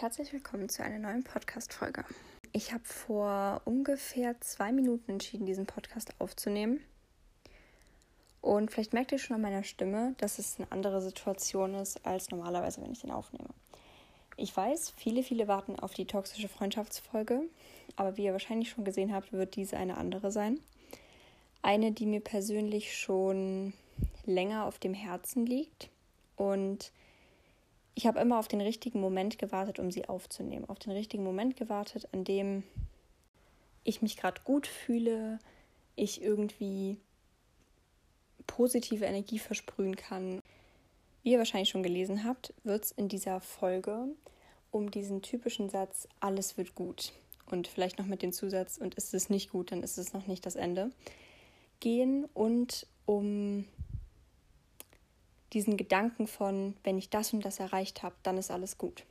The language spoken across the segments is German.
herzlich willkommen zu einer neuen Podcast-Folge. Ich habe vor ungefähr zwei Minuten entschieden, diesen Podcast aufzunehmen. Und vielleicht merkt ihr schon an meiner Stimme, dass es eine andere Situation ist als normalerweise, wenn ich den aufnehme. Ich weiß, viele, viele warten auf die toxische Freundschaftsfolge, aber wie ihr wahrscheinlich schon gesehen habt, wird diese eine andere sein. Eine, die mir persönlich schon länger auf dem Herzen liegt und ich habe immer auf den richtigen Moment gewartet, um sie aufzunehmen. Auf den richtigen Moment gewartet, an dem ich mich gerade gut fühle, ich irgendwie positive Energie versprühen kann. Wie ihr wahrscheinlich schon gelesen habt, wird es in dieser Folge um diesen typischen Satz, alles wird gut. Und vielleicht noch mit dem Zusatz, und ist es nicht gut, dann ist es noch nicht das Ende, gehen und um diesen Gedanken von, wenn ich das und das erreicht habe, dann ist alles gut.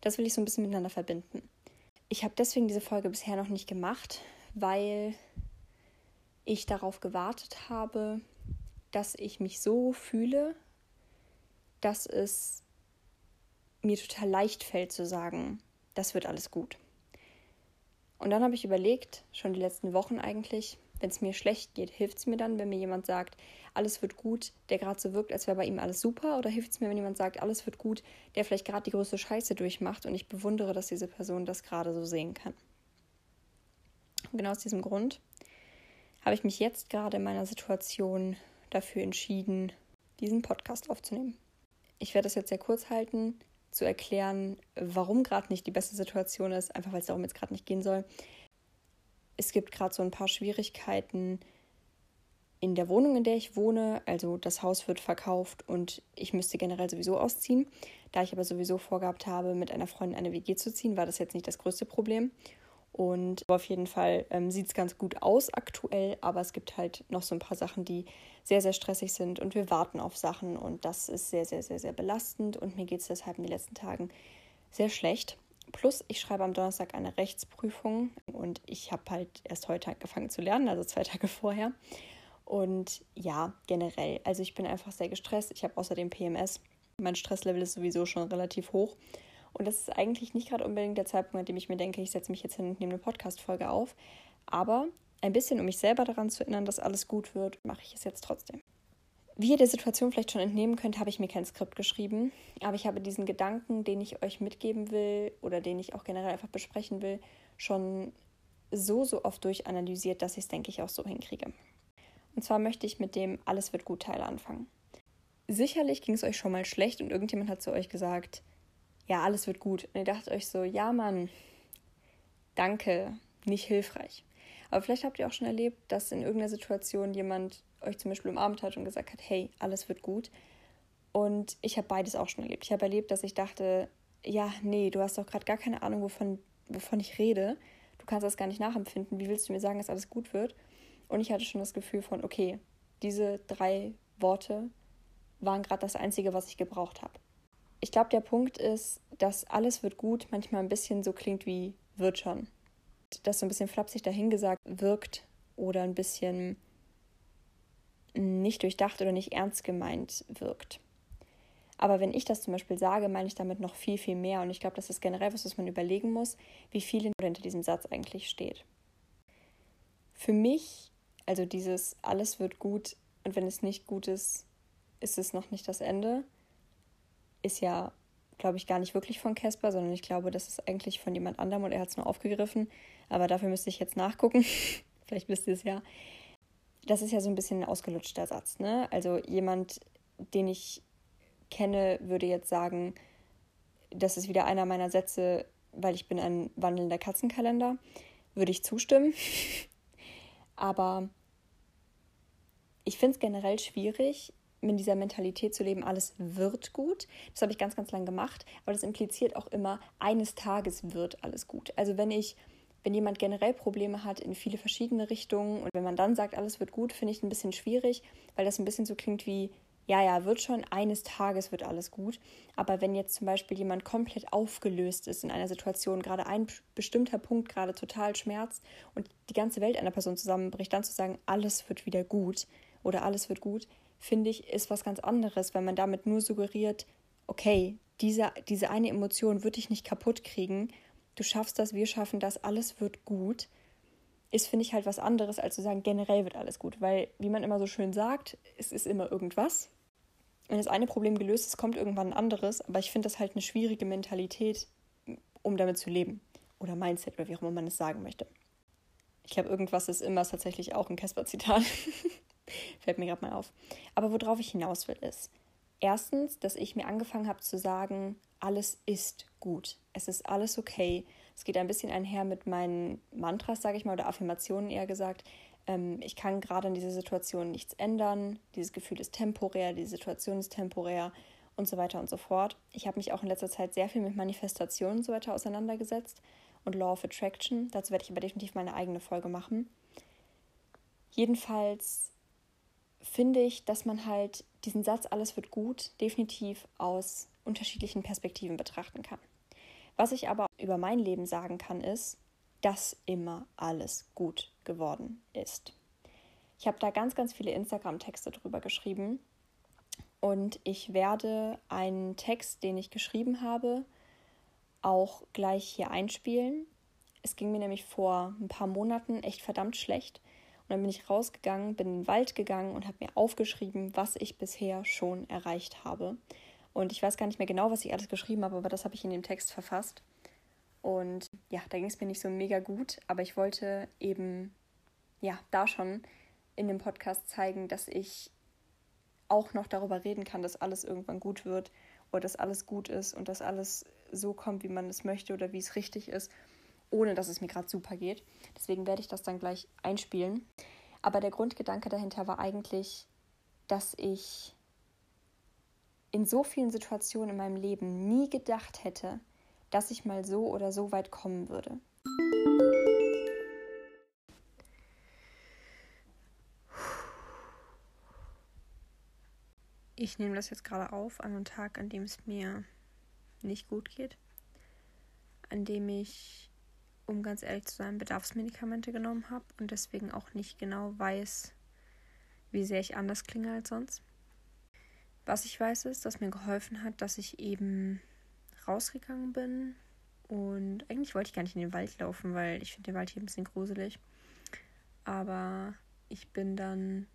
Das will ich so ein bisschen miteinander verbinden. Ich habe deswegen diese Folge bisher noch nicht gemacht, weil ich darauf gewartet habe, dass ich mich so fühle, dass es mir total leicht fällt zu sagen, das wird alles gut. Und dann habe ich überlegt, schon die letzten Wochen eigentlich, wenn es mir schlecht geht, hilft es mir dann, wenn mir jemand sagt, alles wird gut, der gerade so wirkt, als wäre bei ihm alles super? Oder hilft es mir, wenn jemand sagt, alles wird gut, der vielleicht gerade die größte Scheiße durchmacht und ich bewundere, dass diese Person das gerade so sehen kann? Und genau aus diesem Grund habe ich mich jetzt gerade in meiner Situation dafür entschieden, diesen Podcast aufzunehmen. Ich werde das jetzt sehr kurz halten, zu erklären, warum gerade nicht die beste Situation ist, einfach weil es darum jetzt gerade nicht gehen soll es gibt gerade so ein paar Schwierigkeiten in der Wohnung, in der ich wohne. Also das Haus wird verkauft und ich müsste generell sowieso ausziehen. Da ich aber sowieso vorgehabt habe, mit einer Freundin eine WG zu ziehen, war das jetzt nicht das größte Problem. Und auf jeden Fall ähm, sieht es ganz gut aus aktuell, aber es gibt halt noch so ein paar Sachen, die sehr, sehr stressig sind und wir warten auf Sachen und das ist sehr, sehr, sehr, sehr belastend und mir geht es deshalb in den letzten Tagen sehr schlecht. Plus, ich schreibe am Donnerstag eine Rechtsprüfung und ich habe halt erst heute angefangen zu lernen, also zwei Tage vorher. Und ja, generell, also ich bin einfach sehr gestresst. Ich habe außerdem PMS. Mein Stresslevel ist sowieso schon relativ hoch. Und das ist eigentlich nicht gerade unbedingt der Zeitpunkt, an dem ich mir denke, ich setze mich jetzt hin und nehme eine Podcast-Folge auf. Aber ein bisschen, um mich selber daran zu erinnern, dass alles gut wird, mache ich es jetzt trotzdem. Wie ihr der Situation vielleicht schon entnehmen könnt, habe ich mir kein Skript geschrieben, aber ich habe diesen Gedanken, den ich euch mitgeben will oder den ich auch generell einfach besprechen will, schon so, so oft durchanalysiert, dass ich es, denke ich, auch so hinkriege. Und zwar möchte ich mit dem Alles wird gut Teil anfangen. Sicherlich ging es euch schon mal schlecht und irgendjemand hat zu euch gesagt, ja, alles wird gut. Und ihr dachtet euch so, ja, Mann, danke, nicht hilfreich. Aber vielleicht habt ihr auch schon erlebt, dass in irgendeiner Situation jemand euch zum Beispiel umarmt hat und gesagt hat, hey, alles wird gut. Und ich habe beides auch schon erlebt. Ich habe erlebt, dass ich dachte, ja, nee, du hast doch gerade gar keine Ahnung, wovon, wovon ich rede. Du kannst das gar nicht nachempfinden. Wie willst du mir sagen, dass alles gut wird? Und ich hatte schon das Gefühl von, okay, diese drei Worte waren gerade das Einzige, was ich gebraucht habe. Ich glaube, der Punkt ist, dass alles wird gut manchmal ein bisschen so klingt wie wird schon. Das so ein bisschen flapsig dahingesagt wirkt oder ein bisschen nicht durchdacht oder nicht ernst gemeint wirkt. Aber wenn ich das zum Beispiel sage, meine ich damit noch viel, viel mehr. Und ich glaube, das ist generell was, was man überlegen muss, wie viel hinter diesem Satz eigentlich steht. Für mich, also dieses alles wird gut und wenn es nicht gut ist, ist es noch nicht das Ende, ist ja, glaube ich, gar nicht wirklich von Casper, sondern ich glaube, das ist eigentlich von jemand anderem und er hat es nur aufgegriffen. Aber dafür müsste ich jetzt nachgucken. Vielleicht wisst ihr es ja das ist ja so ein bisschen ein ausgelutschter Satz. Ne? Also jemand, den ich kenne, würde jetzt sagen, das ist wieder einer meiner Sätze, weil ich bin ein wandelnder Katzenkalender, würde ich zustimmen. Aber ich finde es generell schwierig, mit dieser Mentalität zu leben, alles wird gut. Das habe ich ganz, ganz lang gemacht. Aber das impliziert auch immer, eines Tages wird alles gut. Also wenn ich wenn jemand generell Probleme hat in viele verschiedene Richtungen und wenn man dann sagt, alles wird gut, finde ich ein bisschen schwierig, weil das ein bisschen so klingt wie, ja, ja, wird schon, eines Tages wird alles gut. Aber wenn jetzt zum Beispiel jemand komplett aufgelöst ist in einer Situation, gerade ein bestimmter Punkt gerade total schmerzt und die ganze Welt einer Person zusammenbricht, dann zu sagen, alles wird wieder gut oder alles wird gut, finde ich, ist was ganz anderes, weil man damit nur suggeriert, okay, diese, diese eine Emotion wird dich nicht kaputt kriegen. Du schaffst das, wir schaffen das, alles wird gut. Ist, finde ich, halt was anderes, als zu sagen, generell wird alles gut. Weil, wie man immer so schön sagt, es ist immer irgendwas. Wenn das eine Problem gelöst ist, kommt irgendwann ein anderes. Aber ich finde das halt eine schwierige Mentalität, um damit zu leben. Oder Mindset, oder wie auch immer man es sagen möchte. Ich glaube, irgendwas ist immer tatsächlich auch ein Casper-Zitat. Fällt mir gerade mal auf. Aber worauf ich hinaus will, ist, erstens, dass ich mir angefangen habe zu sagen, alles ist gut. Es ist alles okay. Es geht ein bisschen einher mit meinen Mantras, sage ich mal, oder Affirmationen eher gesagt. Ähm, ich kann gerade in dieser Situation nichts ändern. Dieses Gefühl ist temporär, die Situation ist temporär und so weiter und so fort. Ich habe mich auch in letzter Zeit sehr viel mit Manifestationen und so weiter auseinandergesetzt und Law of Attraction. Dazu werde ich aber definitiv meine eigene Folge machen. Jedenfalls finde ich, dass man halt diesen Satz, alles wird gut, definitiv aus unterschiedlichen Perspektiven betrachten kann. Was ich aber über mein Leben sagen kann, ist, dass immer alles gut geworden ist. Ich habe da ganz, ganz viele Instagram-Texte drüber geschrieben und ich werde einen Text, den ich geschrieben habe, auch gleich hier einspielen. Es ging mir nämlich vor ein paar Monaten echt verdammt schlecht. Und dann bin ich rausgegangen, bin in den Wald gegangen und habe mir aufgeschrieben, was ich bisher schon erreicht habe. Und ich weiß gar nicht mehr genau, was ich alles geschrieben habe, aber das habe ich in dem Text verfasst. Und ja, da ging es mir nicht so mega gut, aber ich wollte eben ja da schon in dem Podcast zeigen, dass ich auch noch darüber reden kann, dass alles irgendwann gut wird oder dass alles gut ist und dass alles so kommt, wie man es möchte oder wie es richtig ist, ohne dass es mir gerade super geht. Deswegen werde ich das dann gleich einspielen. Aber der Grundgedanke dahinter war eigentlich, dass ich in so vielen Situationen in meinem Leben nie gedacht hätte, dass ich mal so oder so weit kommen würde. Ich nehme das jetzt gerade auf an einem Tag, an dem es mir nicht gut geht, an dem ich, um ganz ehrlich zu sein, Bedarfsmedikamente genommen habe und deswegen auch nicht genau weiß, wie sehr ich anders klinge als sonst. Was ich weiß ist, dass mir geholfen hat, dass ich eben rausgegangen bin und eigentlich wollte ich gar nicht in den Wald laufen, weil ich finde den Wald hier ein bisschen gruselig. Aber ich bin dann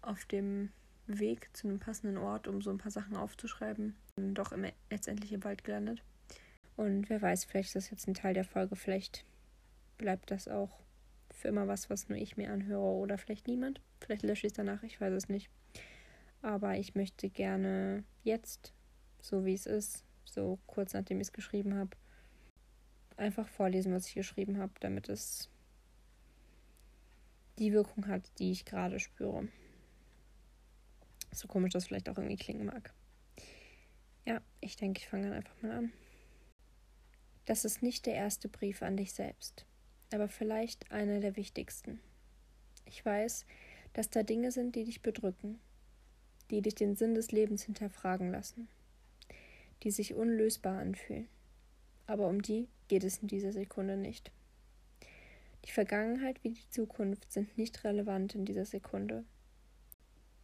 auf dem Weg zu einem passenden Ort, um so ein paar Sachen aufzuschreiben, doch immer letztendlich im Wald gelandet. Und wer weiß, vielleicht ist das jetzt ein Teil der Folge, vielleicht bleibt das auch für immer was, was nur ich mir anhöre oder vielleicht niemand. Vielleicht lösche ich es danach, ich weiß es nicht. Aber ich möchte gerne jetzt, so wie es ist, so kurz nachdem ich es geschrieben habe, einfach vorlesen, was ich geschrieben habe, damit es die Wirkung hat, die ich gerade spüre. So komisch das vielleicht auch irgendwie klingen mag. Ja, ich denke, ich fange dann einfach mal an. Das ist nicht der erste Brief an dich selbst, aber vielleicht einer der wichtigsten. Ich weiß, dass da Dinge sind, die dich bedrücken, die dich den Sinn des Lebens hinterfragen lassen, die sich unlösbar anfühlen. Aber um die geht es in dieser Sekunde nicht. Die Vergangenheit wie die Zukunft sind nicht relevant in dieser Sekunde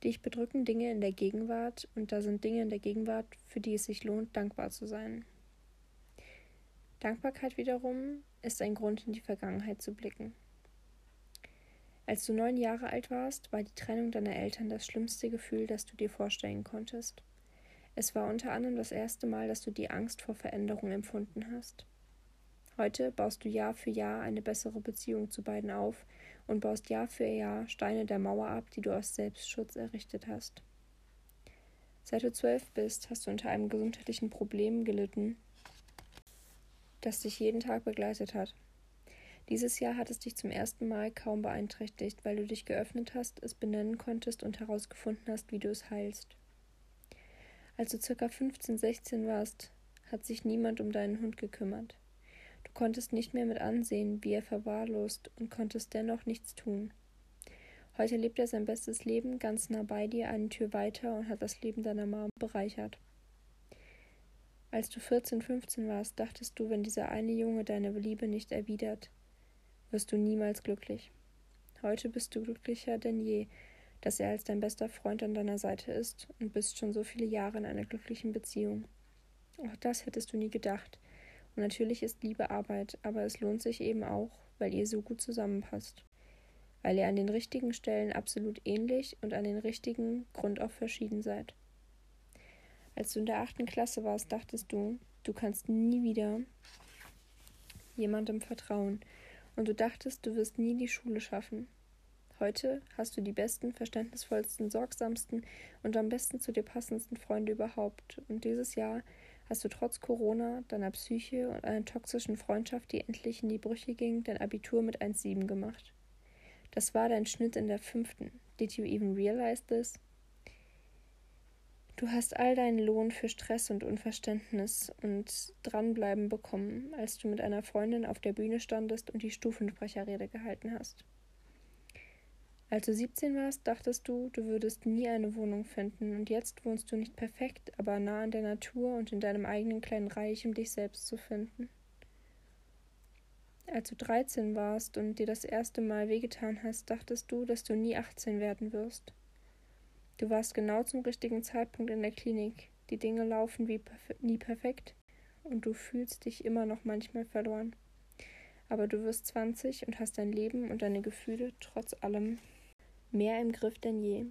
Dich bedrücken Dinge in der Gegenwart und da sind Dinge in der Gegenwart, für die es sich lohnt, dankbar zu sein. Dankbarkeit wiederum ist ein Grund, in die Vergangenheit zu blicken. Als du neun Jahre alt warst, war die Trennung deiner Eltern das schlimmste Gefühl, das du dir vorstellen konntest. Es war unter anderem das erste Mal, dass du die Angst vor Veränderung empfunden hast. Heute baust du Jahr für Jahr eine bessere Beziehung zu beiden auf und baust Jahr für Jahr Steine der Mauer ab, die du aus Selbstschutz errichtet hast. Seit du zwölf bist, hast du unter einem gesundheitlichen Problem gelitten, das dich jeden Tag begleitet hat. Dieses Jahr hat es dich zum ersten Mal kaum beeinträchtigt, weil du dich geöffnet hast, es benennen konntest und herausgefunden hast, wie du es heilst. Als du circa 15, 16 warst, hat sich niemand um deinen Hund gekümmert. Du konntest nicht mehr mit ansehen, wie er verwahrlost und konntest dennoch nichts tun. Heute lebt er sein bestes Leben ganz nah bei dir, eine Tür weiter und hat das Leben deiner Mama bereichert. Als du 14, 15 warst, dachtest du, wenn dieser eine Junge deine Liebe nicht erwidert, wirst du niemals glücklich. Heute bist du glücklicher denn je, dass er als dein bester Freund an deiner Seite ist und bist schon so viele Jahre in einer glücklichen Beziehung. Auch das hättest du nie gedacht. Und natürlich ist Liebe Arbeit, aber es lohnt sich eben auch, weil ihr so gut zusammenpasst. Weil ihr an den richtigen Stellen absolut ähnlich und an den richtigen Grund auch verschieden seid. Als du in der achten Klasse warst, dachtest du, du kannst nie wieder jemandem vertrauen. Und du dachtest, du wirst nie die Schule schaffen. Heute hast du die besten, verständnisvollsten, sorgsamsten und am besten zu dir passendsten Freunde überhaupt. Und dieses Jahr hast du trotz Corona, deiner Psyche und einer toxischen Freundschaft, die endlich in die Brüche ging, dein Abitur mit 1,7 gemacht. Das war dein Schnitt in der fünften. Did you even realize this? Du hast all deinen Lohn für Stress und Unverständnis und Dranbleiben bekommen, als du mit einer Freundin auf der Bühne standest und die Stufensprecherrede gehalten hast. Als du 17 warst, dachtest du, du würdest nie eine Wohnung finden, und jetzt wohnst du nicht perfekt, aber nah an der Natur und in deinem eigenen kleinen Reich, um dich selbst zu finden. Als du 13 warst und dir das erste Mal wehgetan hast, dachtest du, dass du nie 18 werden wirst. Du warst genau zum richtigen Zeitpunkt in der Klinik. Die Dinge laufen wie perf nie perfekt und du fühlst dich immer noch manchmal verloren. Aber du wirst 20 und hast dein Leben und deine Gefühle trotz allem mehr im Griff denn je.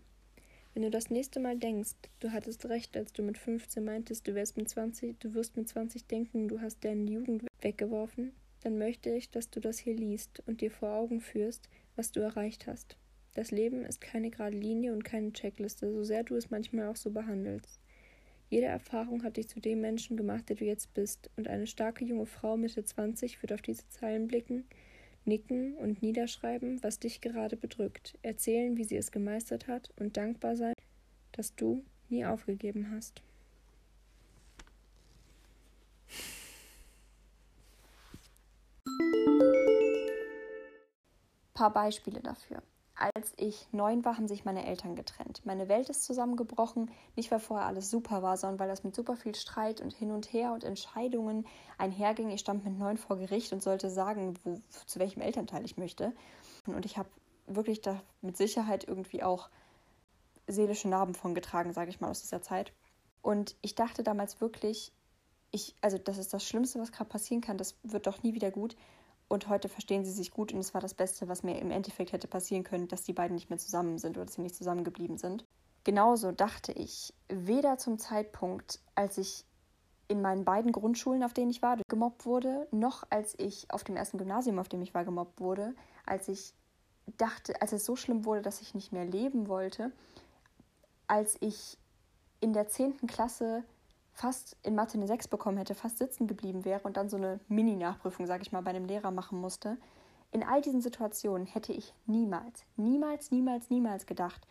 Wenn du das nächste Mal denkst, du hattest recht, als du mit 15 meintest, du wärst mit 20, du wirst mit 20 denken, du hast deine Jugend weggeworfen, dann möchte ich, dass du das hier liest und dir vor Augen führst, was du erreicht hast. Das Leben ist keine gerade Linie und keine Checkliste, so sehr du es manchmal auch so behandelst. Jede Erfahrung hat dich zu dem Menschen gemacht, der du jetzt bist, und eine starke junge Frau Mitte 20 wird auf diese Zeilen blicken, nicken und niederschreiben, was dich gerade bedrückt, erzählen, wie sie es gemeistert hat und dankbar sein, dass du nie aufgegeben hast. Paar Beispiele dafür. Als ich neun war, haben sich meine Eltern getrennt. Meine Welt ist zusammengebrochen, nicht weil vorher alles super war, sondern weil das mit super viel Streit und hin und her und Entscheidungen einherging. Ich stand mit neun vor Gericht und sollte sagen, wo, zu welchem Elternteil ich möchte. Und ich habe wirklich da mit Sicherheit irgendwie auch seelische Narben von getragen, sage ich mal, aus dieser Zeit. Und ich dachte damals wirklich, ich, also das ist das Schlimmste, was gerade passieren kann, das wird doch nie wieder gut. Und heute verstehen sie sich gut und es war das Beste, was mir im Endeffekt hätte passieren können, dass die beiden nicht mehr zusammen sind oder dass sie nicht zusammengeblieben sind. Genauso dachte ich weder zum Zeitpunkt, als ich in meinen beiden Grundschulen, auf denen ich war, gemobbt wurde, noch als ich auf dem ersten Gymnasium, auf dem ich war, gemobbt wurde, als ich dachte, als es so schlimm wurde, dass ich nicht mehr leben wollte, als ich in der zehnten Klasse fast in Mathe eine 6 bekommen hätte, fast sitzen geblieben wäre und dann so eine Mini-Nachprüfung, sage ich mal, bei einem Lehrer machen musste. In all diesen Situationen hätte ich niemals, niemals, niemals, niemals gedacht,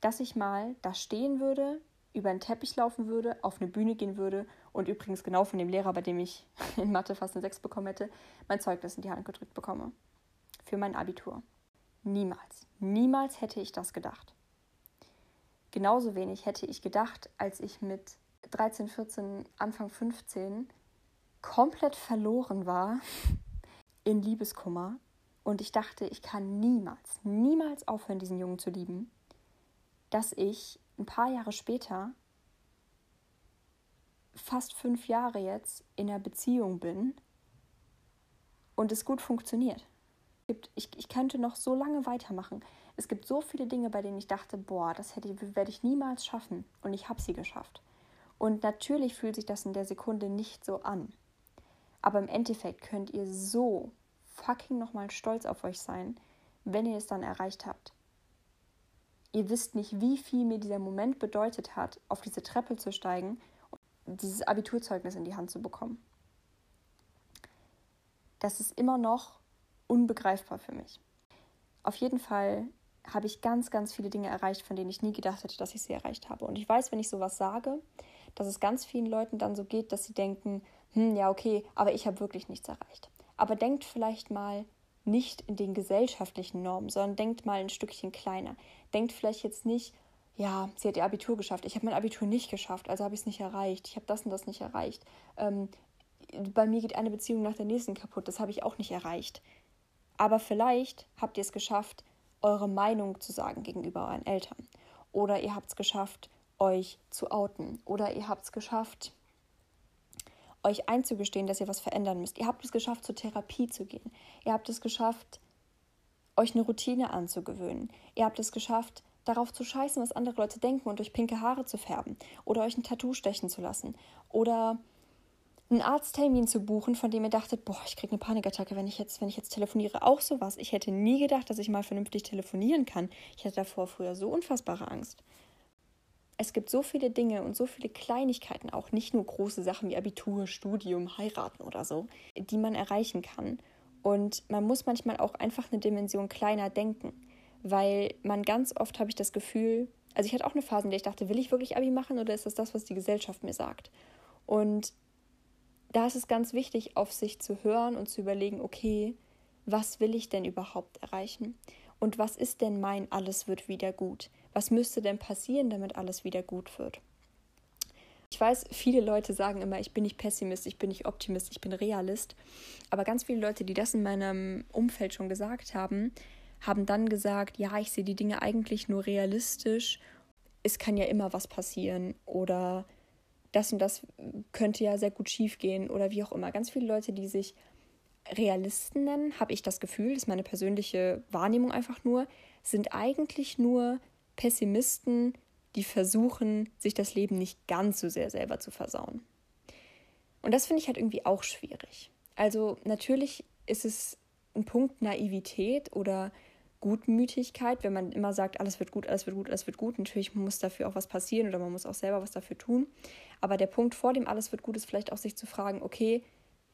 dass ich mal da stehen würde, über einen Teppich laufen würde, auf eine Bühne gehen würde und übrigens genau von dem Lehrer, bei dem ich in Mathe fast eine 6 bekommen hätte, mein Zeugnis in die Hand gedrückt bekomme. Für mein Abitur. Niemals, niemals hätte ich das gedacht. Genauso wenig hätte ich gedacht, als ich mit 13, 14, Anfang 15 komplett verloren war in Liebeskummer und ich dachte, ich kann niemals, niemals aufhören, diesen Jungen zu lieben, dass ich ein paar Jahre später, fast fünf Jahre jetzt, in einer Beziehung bin und es gut funktioniert. Ich, ich könnte noch so lange weitermachen. Es gibt so viele Dinge, bei denen ich dachte, boah, das hätte, werde ich niemals schaffen. Und ich habe sie geschafft. Und natürlich fühlt sich das in der Sekunde nicht so an. Aber im Endeffekt könnt ihr so fucking nochmal stolz auf euch sein, wenn ihr es dann erreicht habt. Ihr wisst nicht, wie viel mir dieser Moment bedeutet hat, auf diese Treppe zu steigen und dieses Abiturzeugnis in die Hand zu bekommen. Das ist immer noch unbegreifbar für mich. Auf jeden Fall habe ich ganz, ganz viele Dinge erreicht, von denen ich nie gedacht hätte, dass ich sie erreicht habe. Und ich weiß, wenn ich sowas sage, dass es ganz vielen Leuten dann so geht, dass sie denken, hm, ja, okay, aber ich habe wirklich nichts erreicht. Aber denkt vielleicht mal nicht in den gesellschaftlichen Normen, sondern denkt mal ein Stückchen kleiner. Denkt vielleicht jetzt nicht, ja, sie hat ihr Abitur geschafft. Ich habe mein Abitur nicht geschafft, also habe ich es nicht erreicht. Ich habe das und das nicht erreicht. Ähm, bei mir geht eine Beziehung nach der nächsten kaputt, das habe ich auch nicht erreicht. Aber vielleicht habt ihr es geschafft, eure Meinung zu sagen gegenüber euren Eltern. Oder ihr habt es geschafft, euch zu outen. Oder ihr habt es geschafft, euch einzugestehen, dass ihr was verändern müsst. Ihr habt es geschafft, zur Therapie zu gehen. Ihr habt es geschafft, euch eine Routine anzugewöhnen. Ihr habt es geschafft, darauf zu scheißen, was andere Leute denken und euch pinke Haare zu färben oder euch ein Tattoo stechen zu lassen oder einen Arzttermin zu buchen, von dem ihr dachtet, boah, ich kriege eine Panikattacke, wenn ich jetzt, wenn ich jetzt telefoniere, auch sowas. Ich hätte nie gedacht, dass ich mal vernünftig telefonieren kann. Ich hatte davor früher so unfassbare Angst. Es gibt so viele Dinge und so viele Kleinigkeiten, auch nicht nur große Sachen wie Abitur, Studium, heiraten oder so, die man erreichen kann. Und man muss manchmal auch einfach eine Dimension kleiner denken, weil man ganz oft habe ich das Gefühl, also ich hatte auch eine Phase, in der ich dachte, will ich wirklich Abi machen oder ist das das, was die Gesellschaft mir sagt? Und da ist es ganz wichtig, auf sich zu hören und zu überlegen, okay, was will ich denn überhaupt erreichen? Und was ist denn mein alles wird wieder gut? Was müsste denn passieren, damit alles wieder gut wird? Ich weiß, viele Leute sagen immer, ich bin nicht Pessimist, ich bin nicht Optimist, ich bin Realist. Aber ganz viele Leute, die das in meinem Umfeld schon gesagt haben, haben dann gesagt, ja, ich sehe die Dinge eigentlich nur realistisch. Es kann ja immer was passieren oder das und das könnte ja sehr gut schiefgehen oder wie auch immer. Ganz viele Leute, die sich Realisten nennen, habe ich das Gefühl, das ist meine persönliche Wahrnehmung einfach nur, sind eigentlich nur Pessimisten, die versuchen, sich das Leben nicht ganz so sehr selber zu versauen. Und das finde ich halt irgendwie auch schwierig. Also natürlich ist es ein Punkt Naivität oder Gutmütigkeit, wenn man immer sagt, alles wird gut, alles wird gut, alles wird gut. Natürlich muss dafür auch was passieren oder man muss auch selber was dafür tun. Aber der Punkt vor dem alles wird gut ist vielleicht auch sich zu fragen, okay,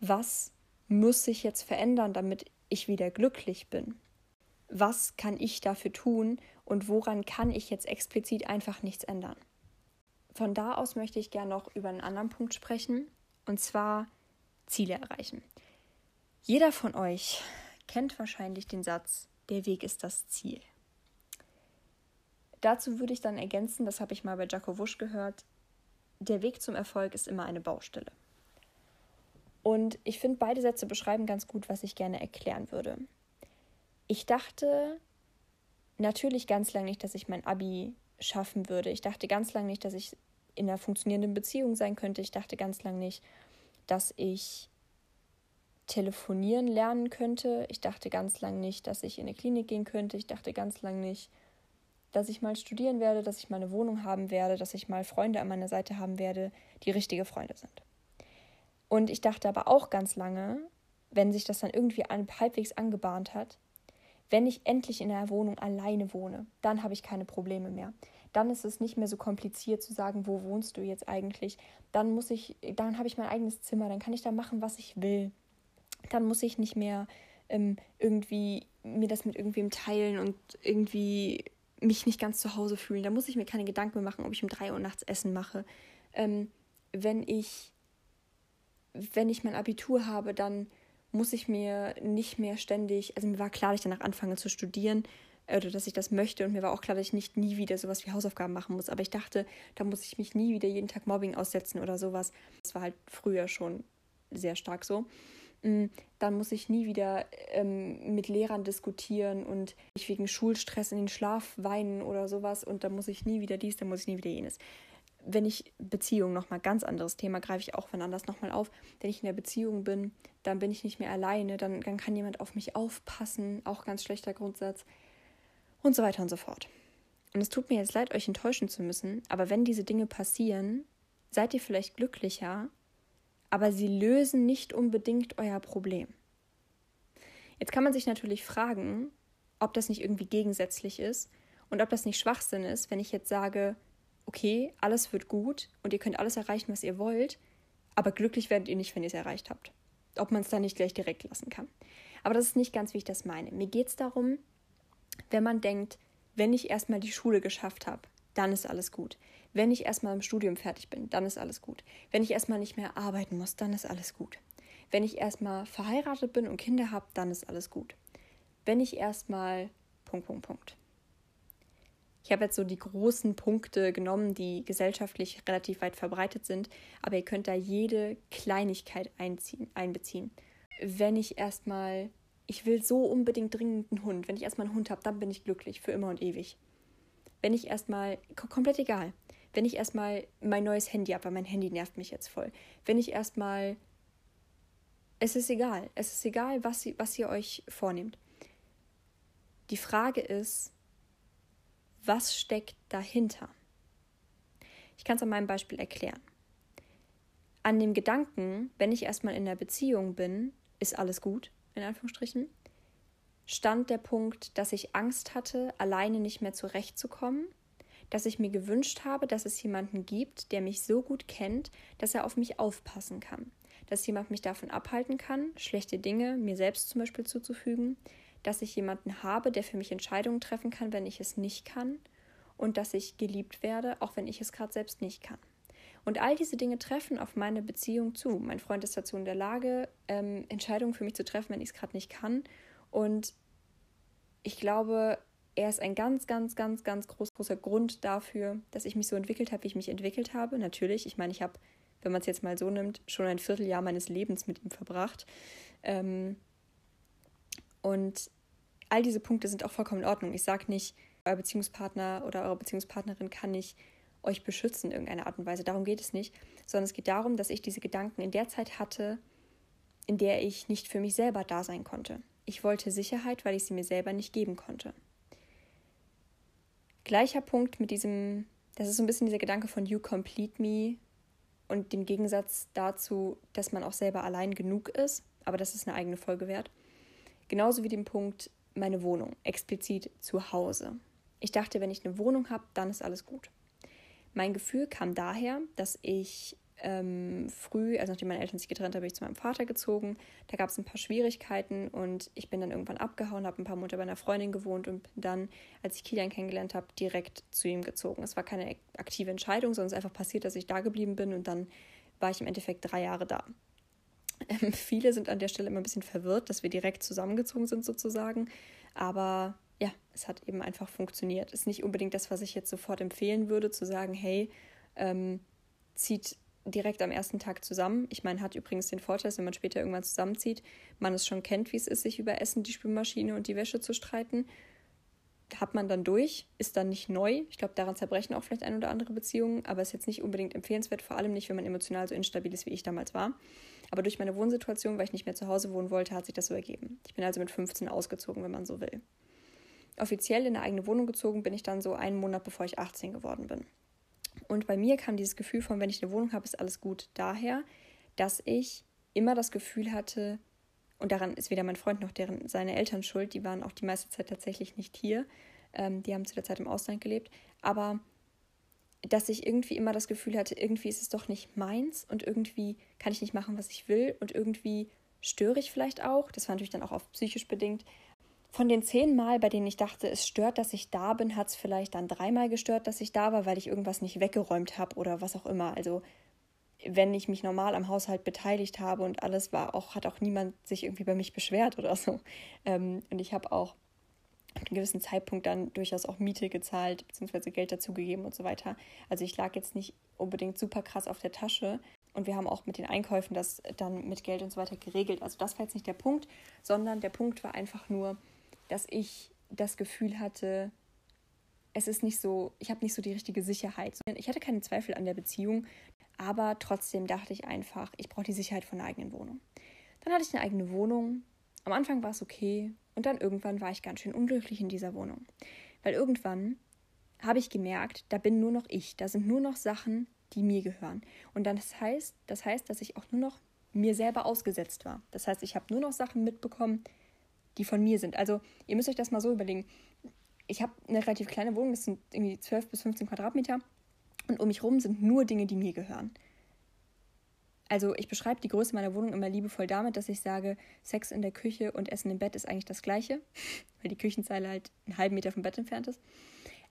was muss sich jetzt verändern, damit ich wieder glücklich bin? Was kann ich dafür tun und woran kann ich jetzt explizit einfach nichts ändern? Von da aus möchte ich gerne noch über einen anderen Punkt sprechen, und zwar Ziele erreichen. Jeder von euch kennt wahrscheinlich den Satz, der Weg ist das Ziel. Dazu würde ich dann ergänzen, das habe ich mal bei Jaco Wusch gehört, der Weg zum Erfolg ist immer eine Baustelle. Und ich finde, beide Sätze beschreiben ganz gut, was ich gerne erklären würde. Ich dachte natürlich ganz lange nicht, dass ich mein Abi schaffen würde. Ich dachte ganz lange nicht, dass ich in einer funktionierenden Beziehung sein könnte. Ich dachte ganz lange nicht, dass ich telefonieren lernen könnte. Ich dachte ganz lang nicht, dass ich in eine Klinik gehen könnte. Ich dachte ganz lang nicht, dass ich mal studieren werde, dass ich mal eine Wohnung haben werde, dass ich mal Freunde an meiner Seite haben werde, die richtige Freunde sind. Und ich dachte aber auch ganz lange, wenn sich das dann irgendwie halbwegs angebahnt hat, wenn ich endlich in einer Wohnung alleine wohne, dann habe ich keine Probleme mehr. Dann ist es nicht mehr so kompliziert zu sagen, wo wohnst du jetzt eigentlich? Dann muss ich, dann habe ich mein eigenes Zimmer, dann kann ich da machen, was ich will dann muss ich nicht mehr ähm, irgendwie mir das mit irgendwem teilen und irgendwie mich nicht ganz zu Hause fühlen. Da muss ich mir keine Gedanken mehr machen, ob ich um drei Uhr nachts Essen mache. Ähm, wenn ich wenn ich mein Abitur habe, dann muss ich mir nicht mehr ständig, also mir war klar, dass ich danach anfange zu studieren oder dass ich das möchte und mir war auch klar, dass ich nicht nie wieder sowas wie Hausaufgaben machen muss, aber ich dachte, da muss ich mich nie wieder jeden Tag Mobbing aussetzen oder sowas. Das war halt früher schon sehr stark so. Mm, dann muss ich nie wieder ähm, mit Lehrern diskutieren und ich wegen Schulstress in den Schlaf weinen oder sowas und dann muss ich nie wieder dies, dann muss ich nie wieder jenes. Wenn ich Beziehung nochmal ganz anderes Thema, greife ich auch wann anders nochmal auf. Wenn ich in der Beziehung bin, dann bin ich nicht mehr alleine, dann, dann kann jemand auf mich aufpassen, auch ganz schlechter Grundsatz und so weiter und so fort. Und es tut mir jetzt leid, euch enttäuschen zu müssen, aber wenn diese Dinge passieren, seid ihr vielleicht glücklicher, aber sie lösen nicht unbedingt euer Problem. Jetzt kann man sich natürlich fragen, ob das nicht irgendwie gegensätzlich ist und ob das nicht Schwachsinn ist, wenn ich jetzt sage, okay, alles wird gut und ihr könnt alles erreichen, was ihr wollt, aber glücklich werdet ihr nicht, wenn ihr es erreicht habt. Ob man es dann nicht gleich direkt lassen kann. Aber das ist nicht ganz, wie ich das meine. Mir geht es darum, wenn man denkt, wenn ich erstmal die Schule geschafft habe, dann ist alles gut. Wenn ich erstmal im Studium fertig bin, dann ist alles gut. Wenn ich erstmal nicht mehr arbeiten muss, dann ist alles gut. Wenn ich erstmal verheiratet bin und Kinder habe, dann ist alles gut. Wenn ich erstmal Punkt, Punkt, Punkt. Ich habe jetzt so die großen Punkte genommen, die gesellschaftlich relativ weit verbreitet sind, aber ihr könnt da jede Kleinigkeit einziehen, einbeziehen. Wenn ich erstmal, ich will so unbedingt dringend einen Hund, wenn ich erstmal einen Hund habe, dann bin ich glücklich für immer und ewig. Wenn ich erstmal, komplett egal, wenn ich erstmal mein neues Handy habe, weil mein Handy nervt mich jetzt voll, wenn ich erstmal, es ist egal, es ist egal, was, was ihr euch vornehmt. Die Frage ist, was steckt dahinter? Ich kann es an meinem Beispiel erklären. An dem Gedanken, wenn ich erstmal in der Beziehung bin, ist alles gut, in Anführungsstrichen, stand der Punkt, dass ich Angst hatte, alleine nicht mehr zurechtzukommen, dass ich mir gewünscht habe, dass es jemanden gibt, der mich so gut kennt, dass er auf mich aufpassen kann, dass jemand mich davon abhalten kann, schlechte Dinge mir selbst zum Beispiel zuzufügen, dass ich jemanden habe, der für mich Entscheidungen treffen kann, wenn ich es nicht kann und dass ich geliebt werde, auch wenn ich es gerade selbst nicht kann. Und all diese Dinge treffen auf meine Beziehung zu. Mein Freund ist dazu in der Lage, ähm, Entscheidungen für mich zu treffen, wenn ich es gerade nicht kann und ich glaube, er ist ein ganz, ganz, ganz, ganz groß, großer Grund dafür, dass ich mich so entwickelt habe, wie ich mich entwickelt habe. Natürlich, ich meine, ich habe, wenn man es jetzt mal so nimmt, schon ein Vierteljahr meines Lebens mit ihm verbracht. Ähm, und all diese Punkte sind auch vollkommen in Ordnung. Ich sage nicht, euer Beziehungspartner oder eure Beziehungspartnerin kann nicht euch beschützen in irgendeiner Art und Weise. Darum geht es nicht, sondern es geht darum, dass ich diese Gedanken in der Zeit hatte, in der ich nicht für mich selber da sein konnte. Ich wollte Sicherheit, weil ich sie mir selber nicht geben konnte. Gleicher Punkt mit diesem, das ist so ein bisschen dieser Gedanke von You complete me und dem Gegensatz dazu, dass man auch selber allein genug ist, aber das ist eine eigene Folge wert. Genauso wie dem Punkt meine Wohnung, explizit zu Hause. Ich dachte, wenn ich eine Wohnung habe, dann ist alles gut. Mein Gefühl kam daher, dass ich ähm, früh, also nachdem meine Eltern sich getrennt haben, bin ich zu meinem Vater gezogen. Da gab es ein paar Schwierigkeiten und ich bin dann irgendwann abgehauen, habe ein paar Monate bei einer Freundin gewohnt und bin dann, als ich Kilian kennengelernt habe, direkt zu ihm gezogen. Es war keine aktive Entscheidung, sondern es ist einfach passiert, dass ich da geblieben bin und dann war ich im Endeffekt drei Jahre da. Ähm, viele sind an der Stelle immer ein bisschen verwirrt, dass wir direkt zusammengezogen sind sozusagen, aber ja, es hat eben einfach funktioniert. Ist nicht unbedingt das, was ich jetzt sofort empfehlen würde, zu sagen, hey, ähm, zieht direkt am ersten Tag zusammen. Ich meine, hat übrigens den Vorteil, dass wenn man später irgendwann zusammenzieht, man es schon kennt, wie es ist, sich über Essen, die Spülmaschine und die Wäsche zu streiten. Hat man dann durch, ist dann nicht neu. Ich glaube, daran zerbrechen auch vielleicht ein oder andere Beziehungen, aber ist jetzt nicht unbedingt empfehlenswert, vor allem nicht, wenn man emotional so instabil ist, wie ich damals war. Aber durch meine Wohnsituation, weil ich nicht mehr zu Hause wohnen wollte, hat sich das so ergeben. Ich bin also mit 15 ausgezogen, wenn man so will. Offiziell in eine eigene Wohnung gezogen bin ich dann so einen Monat, bevor ich 18 geworden bin. Und bei mir kam dieses Gefühl von, wenn ich eine Wohnung habe, ist alles gut daher, dass ich immer das Gefühl hatte, und daran ist weder mein Freund noch deren, seine Eltern schuld, die waren auch die meiste Zeit tatsächlich nicht hier, ähm, die haben zu der Zeit im Ausland gelebt, aber dass ich irgendwie immer das Gefühl hatte, irgendwie ist es doch nicht meins und irgendwie kann ich nicht machen, was ich will und irgendwie störe ich vielleicht auch. Das war natürlich dann auch oft psychisch bedingt. Von den zehn Mal, bei denen ich dachte, es stört, dass ich da bin, hat es vielleicht dann dreimal gestört, dass ich da war, weil ich irgendwas nicht weggeräumt habe oder was auch immer. Also wenn ich mich normal am Haushalt beteiligt habe und alles war auch, hat auch niemand sich irgendwie bei mich beschwert oder so. Ähm, und ich habe auch ab einem gewissen Zeitpunkt dann durchaus auch Miete gezahlt, beziehungsweise Geld dazugegeben und so weiter. Also ich lag jetzt nicht unbedingt super krass auf der Tasche. Und wir haben auch mit den Einkäufen das dann mit Geld und so weiter geregelt. Also das war jetzt nicht der Punkt, sondern der Punkt war einfach nur, dass ich das Gefühl hatte, es ist nicht so, ich habe nicht so die richtige Sicherheit. Ich hatte keine Zweifel an der Beziehung, aber trotzdem dachte ich einfach, ich brauche die Sicherheit von einer eigenen Wohnung. Dann hatte ich eine eigene Wohnung. Am Anfang war es okay und dann irgendwann war ich ganz schön unglücklich in dieser Wohnung. Weil irgendwann habe ich gemerkt, da bin nur noch ich, da sind nur noch Sachen, die mir gehören. Und dann das heißt, das heißt, dass ich auch nur noch mir selber ausgesetzt war. Das heißt, ich habe nur noch Sachen mitbekommen, die von mir sind. Also ihr müsst euch das mal so überlegen. Ich habe eine relativ kleine Wohnung, das sind irgendwie 12 bis 15 Quadratmeter. Und um mich herum sind nur Dinge, die mir gehören. Also ich beschreibe die Größe meiner Wohnung immer liebevoll damit, dass ich sage, Sex in der Küche und Essen im Bett ist eigentlich das gleiche, weil die Küchenzeile halt einen halben Meter vom Bett entfernt ist.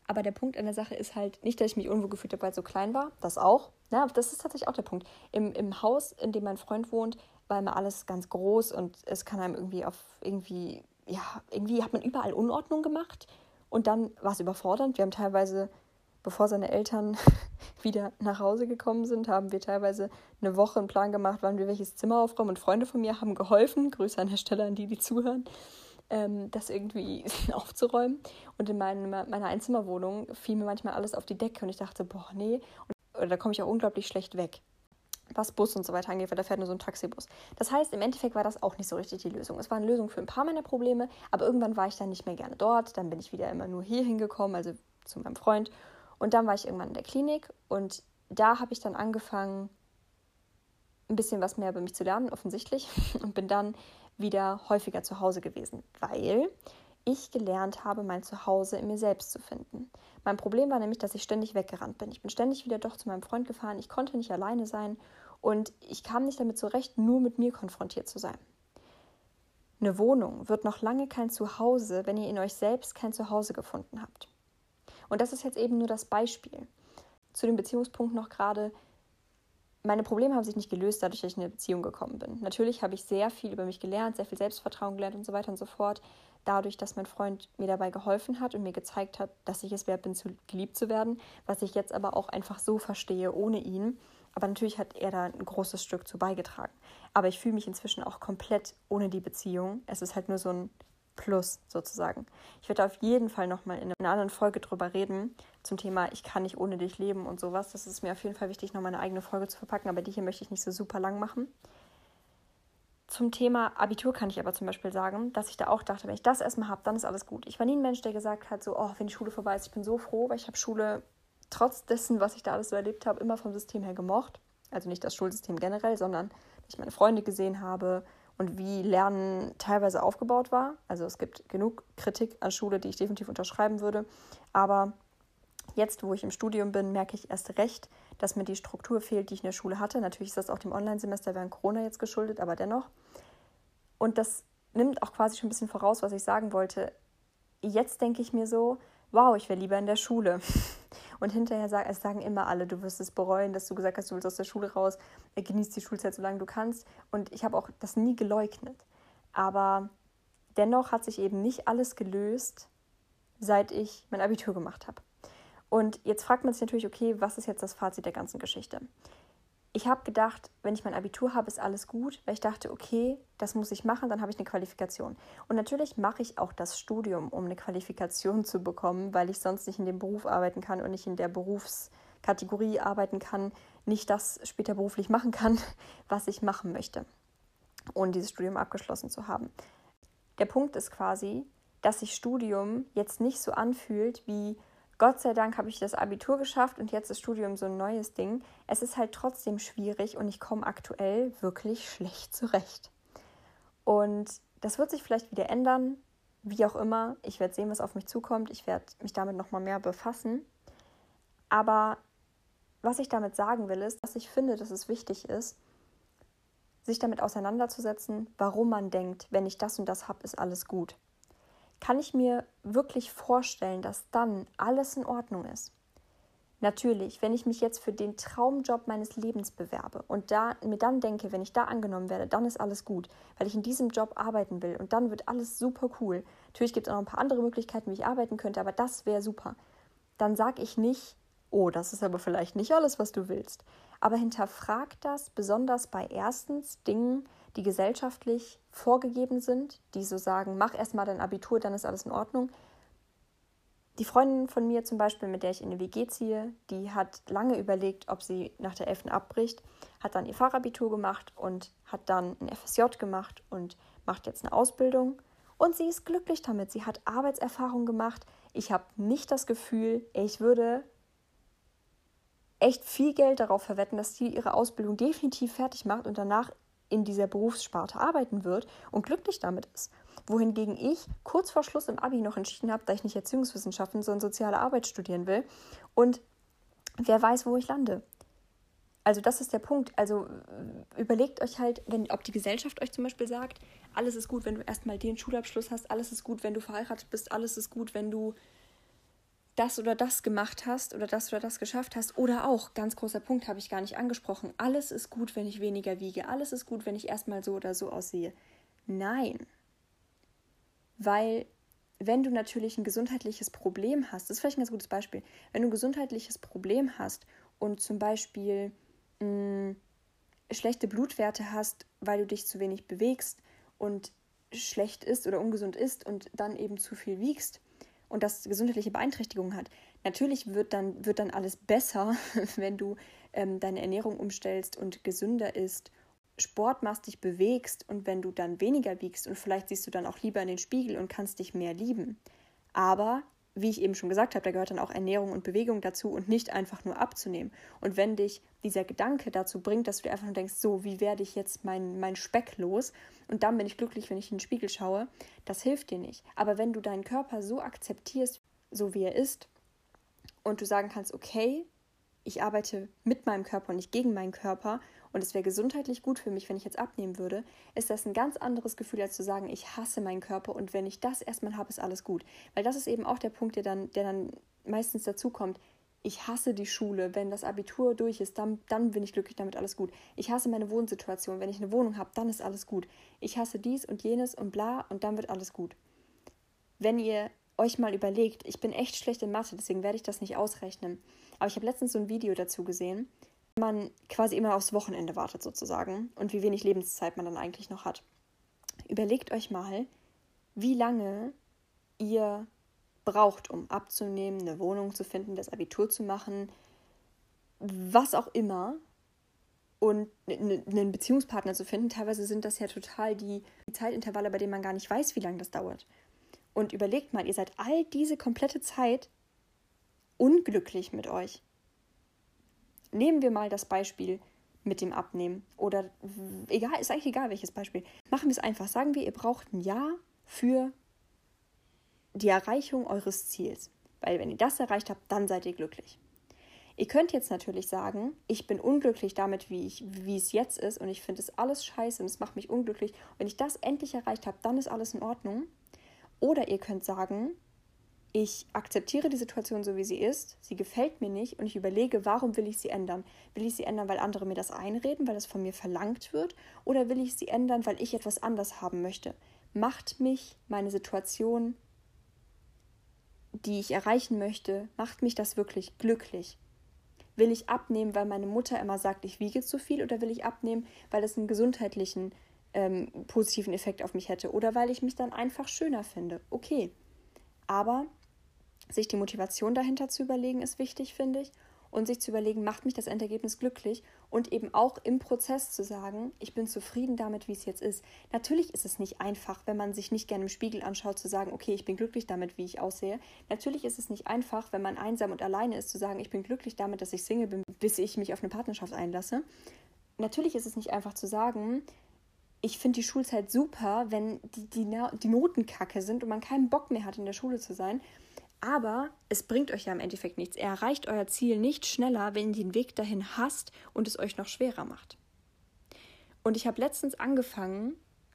Aber der Punkt an der Sache ist halt nicht, dass ich mich unwohl gefühlt habe, weil es so klein war. Das auch. Ja, das ist tatsächlich auch der Punkt. Im, Im Haus, in dem mein Freund wohnt, war immer alles ganz groß und es kann einem irgendwie auf irgendwie, ja, irgendwie hat man überall Unordnung gemacht und dann war es überfordernd. Wir haben teilweise, bevor seine Eltern wieder nach Hause gekommen sind, haben wir teilweise eine Woche einen Plan gemacht, wann wir welches Zimmer aufräumen und Freunde von mir haben geholfen. Grüße an der Stelle an die, die zuhören. ähm, das irgendwie aufzuräumen. Und in mein, meiner Einzimmerwohnung fiel mir manchmal alles auf die Decke und ich dachte, boah, nee, und, oder da komme ich auch unglaublich schlecht weg. Was Bus und so weiter angeht, weil da fährt nur so ein Taxibus. Das heißt, im Endeffekt war das auch nicht so richtig die Lösung. Es war eine Lösung für ein paar meiner Probleme, aber irgendwann war ich dann nicht mehr gerne dort. Dann bin ich wieder immer nur hier hingekommen, also zu meinem Freund. Und dann war ich irgendwann in der Klinik und da habe ich dann angefangen, ein bisschen was mehr über mich zu lernen, offensichtlich, und bin dann wieder häufiger zu Hause gewesen, weil ich gelernt habe, mein Zuhause in mir selbst zu finden. Mein Problem war nämlich, dass ich ständig weggerannt bin. Ich bin ständig wieder doch zu meinem Freund gefahren. Ich konnte nicht alleine sein und ich kam nicht damit zurecht, nur mit mir konfrontiert zu sein. Eine Wohnung wird noch lange kein Zuhause, wenn ihr in euch selbst kein Zuhause gefunden habt. Und das ist jetzt eben nur das Beispiel. Zu dem Beziehungspunkt noch gerade, meine Probleme haben sich nicht gelöst, dadurch, dass ich in eine Beziehung gekommen bin. Natürlich habe ich sehr viel über mich gelernt, sehr viel Selbstvertrauen gelernt und so weiter und so fort. Dadurch, dass mein Freund mir dabei geholfen hat und mir gezeigt hat, dass ich es wert bin, geliebt zu werden, was ich jetzt aber auch einfach so verstehe ohne ihn. Aber natürlich hat er da ein großes Stück zu beigetragen. Aber ich fühle mich inzwischen auch komplett ohne die Beziehung. Es ist halt nur so ein Plus sozusagen. Ich werde auf jeden Fall nochmal in einer anderen Folge drüber reden, zum Thema Ich kann nicht ohne dich leben und sowas. Das ist mir auf jeden Fall wichtig, nochmal eine eigene Folge zu verpacken, aber die hier möchte ich nicht so super lang machen. Zum Thema Abitur kann ich aber zum Beispiel sagen, dass ich da auch dachte, wenn ich das erstmal habe, dann ist alles gut. Ich war nie ein Mensch, der gesagt hat, so, oh, wenn die Schule vorbei ist, ich bin so froh, weil ich habe Schule trotz dessen, was ich da alles so erlebt habe, immer vom System her gemocht. Also nicht das Schulsystem generell, sondern ich meine Freunde gesehen habe, und wie Lernen teilweise aufgebaut war. Also es gibt genug Kritik an Schule, die ich definitiv unterschreiben würde. Aber jetzt, wo ich im Studium bin, merke ich erst recht, dass mir die Struktur fehlt, die ich in der Schule hatte. Natürlich ist das auch dem Online-Semester während Corona jetzt geschuldet, aber dennoch. Und das nimmt auch quasi schon ein bisschen voraus, was ich sagen wollte. Jetzt denke ich mir so, wow, ich wäre lieber in der Schule. Und hinterher sagen, es sagen immer alle, du wirst es bereuen, dass du gesagt hast, du willst aus der Schule raus, genieß die Schulzeit, solange du kannst. Und ich habe auch das nie geleugnet. Aber dennoch hat sich eben nicht alles gelöst, seit ich mein Abitur gemacht habe. Und jetzt fragt man sich natürlich, okay, was ist jetzt das Fazit der ganzen Geschichte? Ich habe gedacht, wenn ich mein Abitur habe, ist alles gut, weil ich dachte, okay, das muss ich machen, dann habe ich eine Qualifikation. Und natürlich mache ich auch das Studium, um eine Qualifikation zu bekommen, weil ich sonst nicht in dem Beruf arbeiten kann und nicht in der Berufskategorie arbeiten kann, nicht das später beruflich machen kann, was ich machen möchte, ohne dieses Studium abgeschlossen zu haben. Der Punkt ist quasi, dass sich Studium jetzt nicht so anfühlt wie Gott sei Dank habe ich das Abitur geschafft und jetzt ist Studium so ein neues Ding. Es ist halt trotzdem schwierig und ich komme aktuell wirklich schlecht zurecht. Und das wird sich vielleicht wieder ändern, wie auch immer. Ich werde sehen, was auf mich zukommt. Ich werde mich damit nochmal mehr befassen. Aber was ich damit sagen will, ist, dass ich finde, dass es wichtig ist, sich damit auseinanderzusetzen, warum man denkt, wenn ich das und das habe, ist alles gut kann ich mir wirklich vorstellen, dass dann alles in Ordnung ist. Natürlich, wenn ich mich jetzt für den Traumjob meines Lebens bewerbe und da, mir dann denke, wenn ich da angenommen werde, dann ist alles gut, weil ich in diesem Job arbeiten will und dann wird alles super cool. Natürlich gibt es auch noch ein paar andere Möglichkeiten, wie ich arbeiten könnte, aber das wäre super. Dann sage ich nicht, oh, das ist aber vielleicht nicht alles, was du willst. Aber hinterfrag das besonders bei erstens Dingen, die gesellschaftlich vorgegeben sind, die so sagen, mach erstmal dein Abitur, dann ist alles in Ordnung. Die Freundin von mir zum Beispiel, mit der ich in eine WG ziehe, die hat lange überlegt, ob sie nach der 11. abbricht, hat dann ihr Fachabitur gemacht und hat dann ein FSJ gemacht und macht jetzt eine Ausbildung. Und sie ist glücklich damit. Sie hat Arbeitserfahrung gemacht. Ich habe nicht das Gefühl, ich würde echt viel Geld darauf verwetten, dass sie ihre Ausbildung definitiv fertig macht und danach in dieser Berufssparte arbeiten wird und glücklich damit ist. Wohingegen ich kurz vor Schluss im Abi noch entschieden habe, da ich nicht Erziehungswissenschaften, sondern soziale Arbeit studieren will. Und wer weiß, wo ich lande. Also das ist der Punkt. Also überlegt euch halt, wenn, ob die Gesellschaft euch zum Beispiel sagt, alles ist gut, wenn du erstmal den Schulabschluss hast, alles ist gut, wenn du verheiratet bist, alles ist gut, wenn du das oder das gemacht hast oder das oder das geschafft hast. Oder auch, ganz großer Punkt, habe ich gar nicht angesprochen, alles ist gut, wenn ich weniger wiege, alles ist gut, wenn ich erstmal so oder so aussehe. Nein. Weil wenn du natürlich ein gesundheitliches Problem hast, das ist vielleicht ein ganz gutes Beispiel, wenn du ein gesundheitliches Problem hast und zum Beispiel mh, mm, schlechte Blutwerte hast, weil du dich zu wenig bewegst und schlecht ist oder ungesund ist und dann eben zu viel wiegst und das gesundheitliche Beeinträchtigungen hat. Natürlich wird dann, wird dann alles besser, wenn du ähm, deine Ernährung umstellst und gesünder isst, Sport machst, dich bewegst und wenn du dann weniger wiegst und vielleicht siehst du dann auch lieber in den Spiegel und kannst dich mehr lieben. Aber wie ich eben schon gesagt habe, da gehört dann auch Ernährung und Bewegung dazu und nicht einfach nur abzunehmen. Und wenn dich dieser Gedanke dazu bringt, dass du dir einfach nur denkst, so, wie werde ich jetzt mein, mein Speck los? Und dann bin ich glücklich, wenn ich in den Spiegel schaue, das hilft dir nicht. Aber wenn du deinen Körper so akzeptierst, so wie er ist, und du sagen kannst, okay, ich arbeite mit meinem Körper und nicht gegen meinen Körper und es wäre gesundheitlich gut für mich, wenn ich jetzt abnehmen würde, ist das ein ganz anderes Gefühl, als zu sagen, ich hasse meinen Körper und wenn ich das erstmal habe, ist alles gut. Weil das ist eben auch der Punkt, der dann, der dann meistens dazu kommt. Ich hasse die Schule. Wenn das Abitur durch ist, dann, dann bin ich glücklich damit, alles gut. Ich hasse meine Wohnsituation. Wenn ich eine Wohnung habe, dann ist alles gut. Ich hasse dies und jenes und bla und dann wird alles gut. Wenn ihr euch mal überlegt, ich bin echt schlecht in Mathe, deswegen werde ich das nicht ausrechnen. Aber ich habe letztens so ein Video dazu gesehen man quasi immer aufs Wochenende wartet sozusagen und wie wenig Lebenszeit man dann eigentlich noch hat. Überlegt euch mal, wie lange ihr braucht, um abzunehmen, eine Wohnung zu finden, das Abitur zu machen, was auch immer und einen Beziehungspartner zu finden. Teilweise sind das ja total die Zeitintervalle, bei denen man gar nicht weiß, wie lange das dauert. Und überlegt mal, ihr seid all diese komplette Zeit unglücklich mit euch. Nehmen wir mal das Beispiel mit dem Abnehmen oder egal, ist eigentlich egal welches Beispiel. Machen wir es einfach. Sagen wir, ihr braucht ein Jahr für die Erreichung eures Ziels. Weil wenn ihr das erreicht habt, dann seid ihr glücklich. Ihr könnt jetzt natürlich sagen, ich bin unglücklich damit, wie, ich, wie es jetzt ist und ich finde es alles scheiße und es macht mich unglücklich. Wenn ich das endlich erreicht habe, dann ist alles in Ordnung. Oder ihr könnt sagen, ich akzeptiere die Situation so, wie sie ist, sie gefällt mir nicht und ich überlege, warum will ich sie ändern? Will ich sie ändern, weil andere mir das einreden, weil das von mir verlangt wird? Oder will ich sie ändern, weil ich etwas anders haben möchte? Macht mich meine Situation, die ich erreichen möchte, macht mich das wirklich glücklich? Will ich abnehmen, weil meine Mutter immer sagt, ich wiege zu viel? Oder will ich abnehmen, weil es einen gesundheitlichen ähm, positiven Effekt auf mich hätte? Oder weil ich mich dann einfach schöner finde? Okay. Aber sich die Motivation dahinter zu überlegen, ist wichtig, finde ich. Und sich zu überlegen, macht mich das Endergebnis glücklich? Und eben auch im Prozess zu sagen, ich bin zufrieden damit, wie es jetzt ist. Natürlich ist es nicht einfach, wenn man sich nicht gerne im Spiegel anschaut, zu sagen, okay, ich bin glücklich damit, wie ich aussehe. Natürlich ist es nicht einfach, wenn man einsam und alleine ist, zu sagen, ich bin glücklich damit, dass ich Single bin, bis ich mich auf eine Partnerschaft einlasse. Natürlich ist es nicht einfach zu sagen, ich finde die Schulzeit super, wenn die, die, die Noten kacke sind und man keinen Bock mehr hat, in der Schule zu sein. Aber es bringt euch ja im Endeffekt nichts. Ihr erreicht euer Ziel nicht schneller, wenn ihr den Weg dahin hasst und es euch noch schwerer macht. Und ich habe letztens angefangen,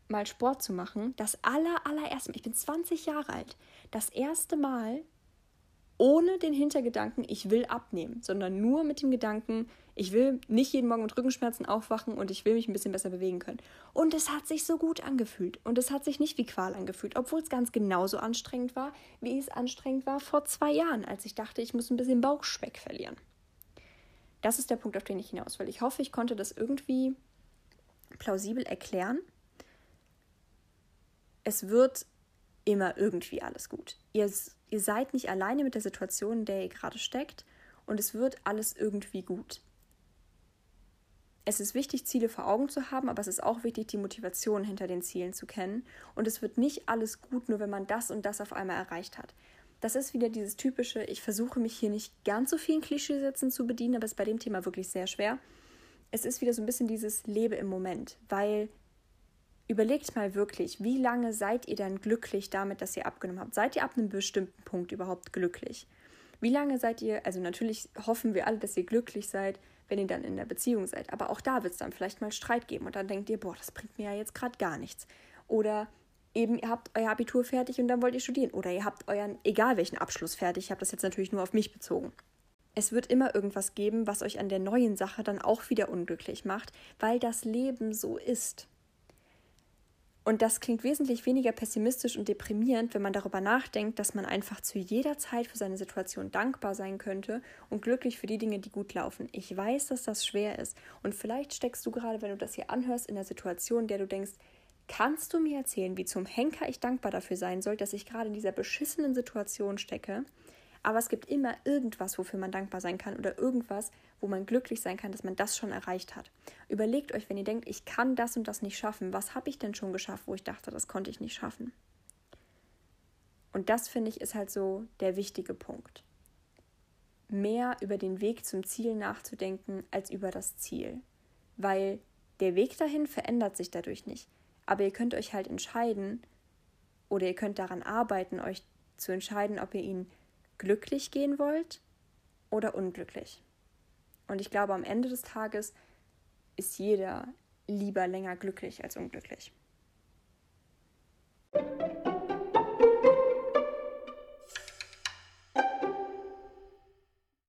mal Sport zu machen. Das aller, allererste Mal, ich bin 20 Jahre alt, das erste Mal ohne den Hintergedanken, ich will abnehmen, sondern nur mit dem Gedanken, ich will nicht jeden Morgen mit Rückenschmerzen aufwachen und ich will mich ein bisschen besser bewegen können. Und es hat sich so gut angefühlt. Und es hat sich nicht wie Qual angefühlt, obwohl es ganz genauso anstrengend war, wie es anstrengend war vor zwei Jahren, als ich dachte, ich muss ein bisschen Bauchspeck verlieren. Das ist der Punkt, auf den ich hinaus will. Ich hoffe, ich konnte das irgendwie plausibel erklären. Es wird immer irgendwie alles gut. Ihr, ihr seid nicht alleine mit der Situation, in der ihr gerade steckt und es wird alles irgendwie gut es ist wichtig, Ziele vor Augen zu haben, aber es ist auch wichtig, die Motivation hinter den Zielen zu kennen. Und es wird nicht alles gut, nur wenn man das und das auf einmal erreicht hat. Das ist wieder dieses typische, ich versuche mich hier nicht ganz so vielen Klischeesätzen zu bedienen, aber es ist bei dem Thema wirklich sehr schwer. Es ist wieder so ein bisschen dieses Lebe im Moment, weil überlegt mal wirklich, wie lange seid ihr dann glücklich damit, dass ihr abgenommen habt? Seid ihr ab einem bestimmten Punkt überhaupt glücklich? Wie lange seid ihr, also natürlich hoffen wir alle, dass ihr glücklich seid, wenn ihr dann in der Beziehung seid. Aber auch da wird es dann vielleicht mal Streit geben und dann denkt ihr, boah, das bringt mir ja jetzt gerade gar nichts. Oder eben, ihr habt euer Abitur fertig und dann wollt ihr studieren. Oder ihr habt euren, egal welchen Abschluss fertig, ich habe das jetzt natürlich nur auf mich bezogen. Es wird immer irgendwas geben, was euch an der neuen Sache dann auch wieder unglücklich macht, weil das Leben so ist. Und das klingt wesentlich weniger pessimistisch und deprimierend, wenn man darüber nachdenkt, dass man einfach zu jeder Zeit für seine Situation dankbar sein könnte und glücklich für die Dinge, die gut laufen. Ich weiß, dass das schwer ist. Und vielleicht steckst du gerade, wenn du das hier anhörst, in der Situation, in der du denkst, kannst du mir erzählen, wie zum Henker ich dankbar dafür sein soll, dass ich gerade in dieser beschissenen Situation stecke? Aber es gibt immer irgendwas, wofür man dankbar sein kann oder irgendwas, wo man glücklich sein kann, dass man das schon erreicht hat. Überlegt euch, wenn ihr denkt, ich kann das und das nicht schaffen, was habe ich denn schon geschafft, wo ich dachte, das konnte ich nicht schaffen? Und das finde ich ist halt so der wichtige Punkt. Mehr über den Weg zum Ziel nachzudenken als über das Ziel. Weil der Weg dahin verändert sich dadurch nicht. Aber ihr könnt euch halt entscheiden oder ihr könnt daran arbeiten, euch zu entscheiden, ob ihr ihn glücklich gehen wollt oder unglücklich. Und ich glaube, am Ende des Tages ist jeder lieber länger glücklich als unglücklich.